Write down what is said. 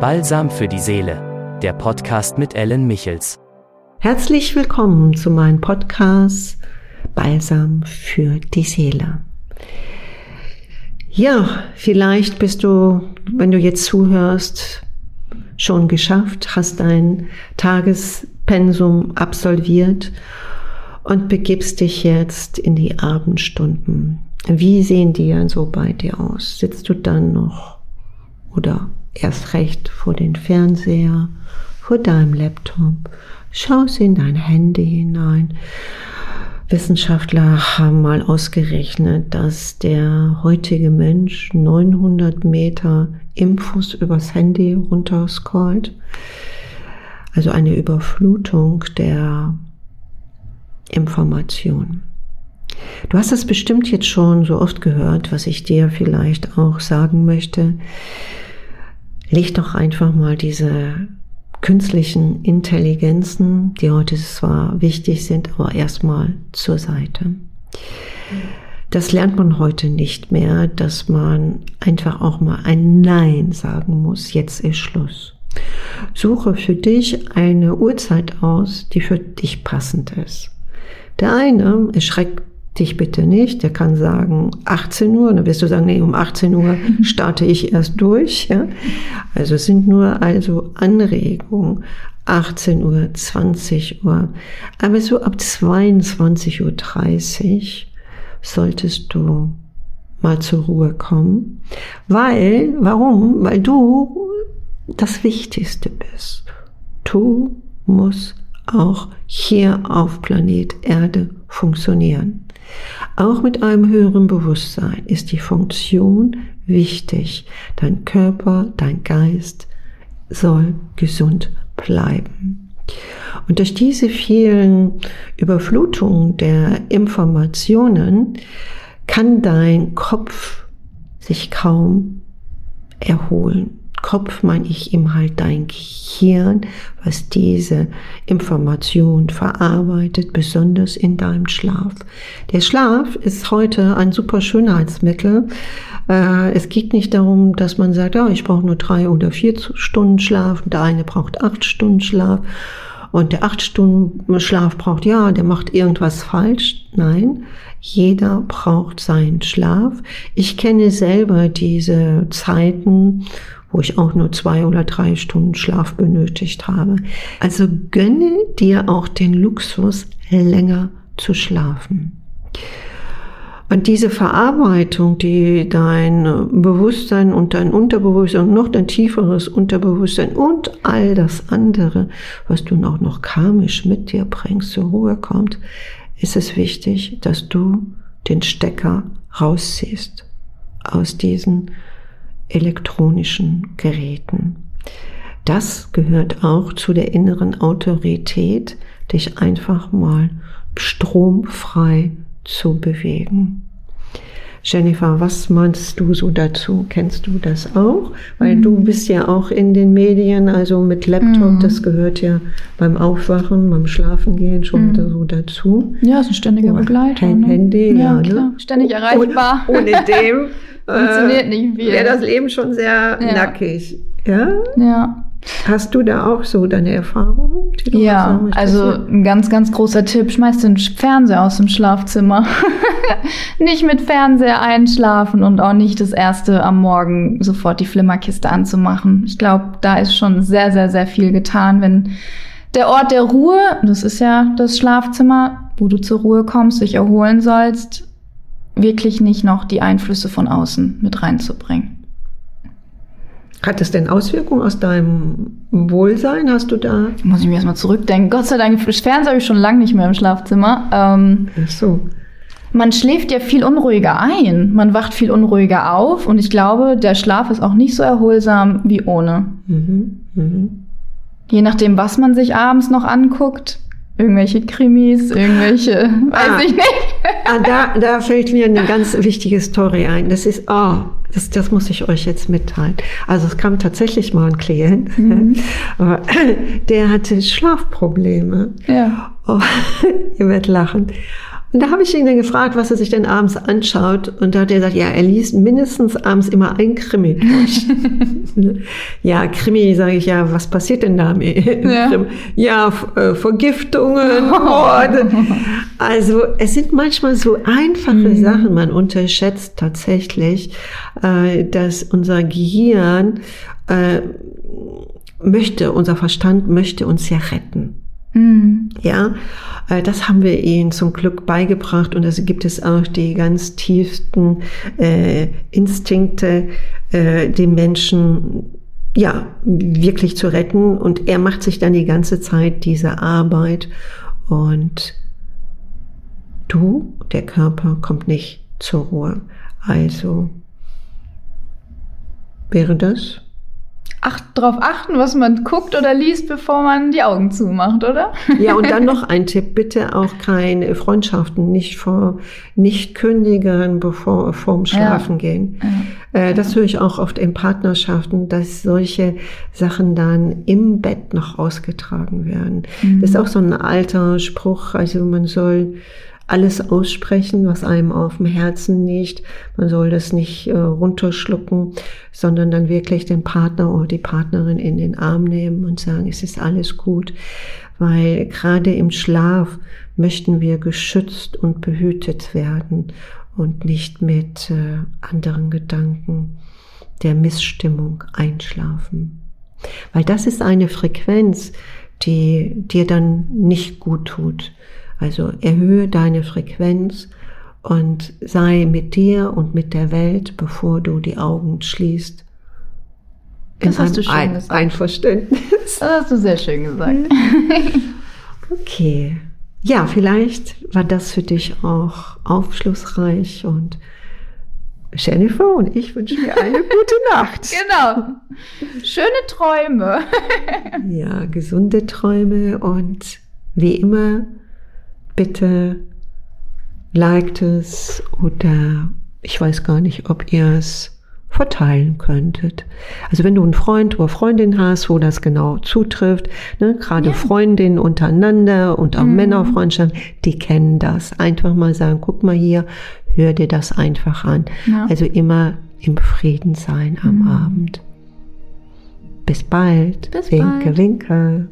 Balsam für die Seele, der Podcast mit Ellen Michels. Herzlich willkommen zu meinem Podcast Balsam für die Seele. Ja, vielleicht bist du, wenn du jetzt zuhörst, schon geschafft, hast dein Tagespensum absolviert und begibst dich jetzt in die Abendstunden. Wie sehen die dann so bei dir aus? Sitzt du dann noch oder erst recht vor den Fernseher, vor deinem Laptop, schaust in dein Handy hinein. Wissenschaftler haben mal ausgerechnet, dass der heutige Mensch 900 Meter Infos übers Handy runterscrollt. Also eine Überflutung der Information. Du hast es bestimmt jetzt schon so oft gehört, was ich dir vielleicht auch sagen möchte. Leg doch einfach mal diese künstlichen Intelligenzen, die heute zwar wichtig sind, aber erstmal zur Seite. Das lernt man heute nicht mehr, dass man einfach auch mal ein Nein sagen muss. Jetzt ist Schluss. Suche für dich eine Uhrzeit aus, die für dich passend ist. Der eine erschreckt dich bitte nicht. Der kann sagen 18 Uhr, dann wirst du sagen, nee, um 18 Uhr starte ich erst durch. Ja? Also es sind nur also Anregungen. 18 Uhr, 20 Uhr. Aber so ab 22.30 Uhr solltest du mal zur Ruhe kommen. Weil, warum? Weil du das Wichtigste bist. Du musst auch hier auf Planet Erde funktionieren. Auch mit einem höheren Bewusstsein ist die Funktion wichtig. Dein Körper, dein Geist soll gesund bleiben. Und durch diese vielen Überflutungen der Informationen kann dein Kopf sich kaum erholen. Kopf meine ich ihm halt dein Gehirn, was diese Information verarbeitet, besonders in deinem Schlaf. Der Schlaf ist heute ein super Schönheitsmittel. Äh, es geht nicht darum, dass man sagt, oh, ich brauche nur drei oder vier Stunden Schlaf, der eine braucht acht Stunden Schlaf und der acht Stunden Schlaf braucht, ja, der macht irgendwas falsch. Nein, jeder braucht seinen Schlaf. Ich kenne selber diese Zeiten, wo ich auch nur zwei oder drei Stunden Schlaf benötigt habe. Also gönne dir auch den Luxus, länger zu schlafen. Und diese Verarbeitung, die dein Bewusstsein und dein Unterbewusstsein und noch dein tieferes Unterbewusstsein und all das andere, was du auch noch karmisch mit dir bringst, zur Ruhe kommt, ist es wichtig, dass du den Stecker rausziehst aus diesen elektronischen Geräten. Das gehört auch zu der inneren Autorität, dich einfach mal stromfrei zu bewegen. Jennifer, was meinst du so dazu? Kennst du das auch? Weil mhm. du bist ja auch in den Medien, also mit Laptop, mhm. das gehört ja beim Aufwachen, beim Schlafengehen schon mhm. so dazu. Ja, ist ein ständiger Begleiter. Kein ne? Handy, ja, ja ne? Ständig erreichbar. Ohne, ohne dem Funktioniert nicht viel. Wäre das Leben schon sehr ja. nackig. Ja? Ja. Hast du da auch so deine Erfahrungen? Ja, also ein ganz, ganz großer Tipp, schmeiß den Fernseher aus dem Schlafzimmer. nicht mit Fernseher einschlafen und auch nicht das erste am Morgen sofort die Flimmerkiste anzumachen. Ich glaube, da ist schon sehr, sehr, sehr viel getan, wenn der Ort der Ruhe, das ist ja das Schlafzimmer, wo du zur Ruhe kommst, dich erholen sollst, wirklich nicht noch die Einflüsse von außen mit reinzubringen. Hat es denn Auswirkungen aus deinem Wohlsein? Hast du da? Muss ich mir erstmal zurückdenken. Gott sei Dank, das Fernseher habe ich schon lange nicht mehr im Schlafzimmer. Ähm, Ach so. Man schläft ja viel unruhiger ein. Man wacht viel unruhiger auf. Und ich glaube, der Schlaf ist auch nicht so erholsam wie ohne. Mhm, mh. Je nachdem, was man sich abends noch anguckt, irgendwelche Krimis, irgendwelche, ah, weiß ich nicht. Ah, da, da fällt mir eine ganz wichtige Story ein. Das ist, oh, das, das muss ich euch jetzt mitteilen. Also es kam tatsächlich mal ein Klient, mhm. der hatte Schlafprobleme. Ja. Oh, ihr werdet lachen. Und da habe ich ihn dann gefragt, was er sich denn abends anschaut. Und da hat er gesagt, ja, er liest mindestens abends immer ein Krimi durch. ja, Krimi, sage ich, ja, was passiert denn da? Ja, ja äh, Vergiftungen, Morde. Also es sind manchmal so einfache mhm. Sachen, man unterschätzt tatsächlich, äh, dass unser Gehirn äh, möchte, unser Verstand möchte uns ja retten. Mhm. Ja, äh, das haben wir ihnen zum Glück beigebracht und es gibt es auch die ganz tiefsten äh, Instinkte, äh, den Menschen ja wirklich zu retten und er macht sich dann die ganze Zeit diese Arbeit und du, der Körper, kommt nicht zur Ruhe. Also wäre das ach, darauf achten, was man guckt oder liest, bevor man die Augen zumacht, oder? Ja, und dann noch ein Tipp, bitte auch keine Freundschaften nicht vor, nicht kündigen, bevor vorm Schlafen ja. gehen. Ja. Äh, das höre ich auch oft in Partnerschaften, dass solche Sachen dann im Bett noch ausgetragen werden. Mhm. Das ist auch so ein alter Spruch, also man soll alles aussprechen, was einem auf dem Herzen liegt. Man soll das nicht äh, runterschlucken, sondern dann wirklich den Partner oder die Partnerin in den Arm nehmen und sagen, es ist alles gut. Weil gerade im Schlaf möchten wir geschützt und behütet werden und nicht mit äh, anderen Gedanken der Missstimmung einschlafen. Weil das ist eine Frequenz, die dir dann nicht gut tut. Also erhöhe deine Frequenz und sei mit dir und mit der Welt, bevor du die Augen schließt. Das hast du schön Ein gesagt. Einverständnis. Das hast du sehr schön gesagt. okay. Ja, vielleicht war das für dich auch aufschlussreich und Jennifer und ich wünschen dir eine gute Nacht. Genau. Schöne Träume. ja, gesunde Träume und wie immer bitte liked es oder ich weiß gar nicht, ob ihr es verteilen könntet. Also wenn du einen Freund oder Freundin hast, wo das genau zutrifft, ne, gerade ja. Freundinnen untereinander und auch mhm. Männerfreundschaften, die kennen das. Einfach mal sagen, guck mal hier, hör dir das einfach an. Ja. Also immer im Frieden sein am mhm. Abend. Bis bald. Bis winke, bald. winke.